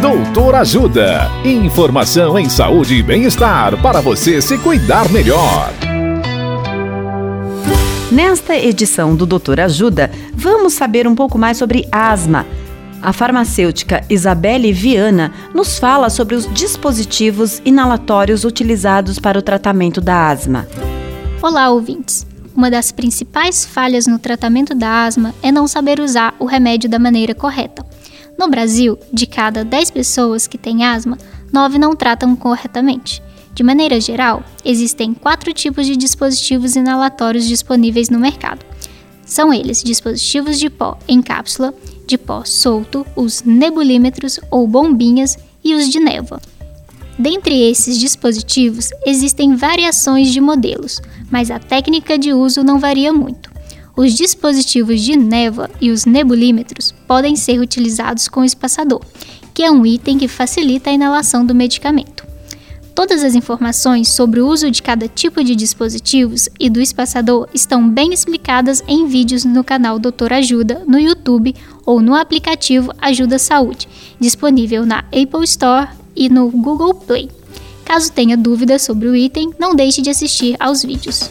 Doutor Ajuda. Informação em saúde e bem-estar para você se cuidar melhor. Nesta edição do Doutor Ajuda, vamos saber um pouco mais sobre asma. A farmacêutica Isabelle Viana nos fala sobre os dispositivos inalatórios utilizados para o tratamento da asma. Olá, ouvintes! Uma das principais falhas no tratamento da asma é não saber usar o remédio da maneira correta. No Brasil, de cada 10 pessoas que têm asma, 9 não tratam corretamente. De maneira geral, existem quatro tipos de dispositivos inalatórios disponíveis no mercado. São eles dispositivos de pó em cápsula, de pó solto, os nebulímetros ou bombinhas e os de névoa. Dentre esses dispositivos, existem variações de modelos, mas a técnica de uso não varia muito. Os dispositivos de névoa e os nebulímetros podem ser utilizados com espaçador, que é um item que facilita a inalação do medicamento. Todas as informações sobre o uso de cada tipo de dispositivos e do espaçador estão bem explicadas em vídeos no canal Doutor Ajuda no YouTube ou no aplicativo Ajuda Saúde, disponível na Apple Store e no Google Play. Caso tenha dúvidas sobre o item, não deixe de assistir aos vídeos.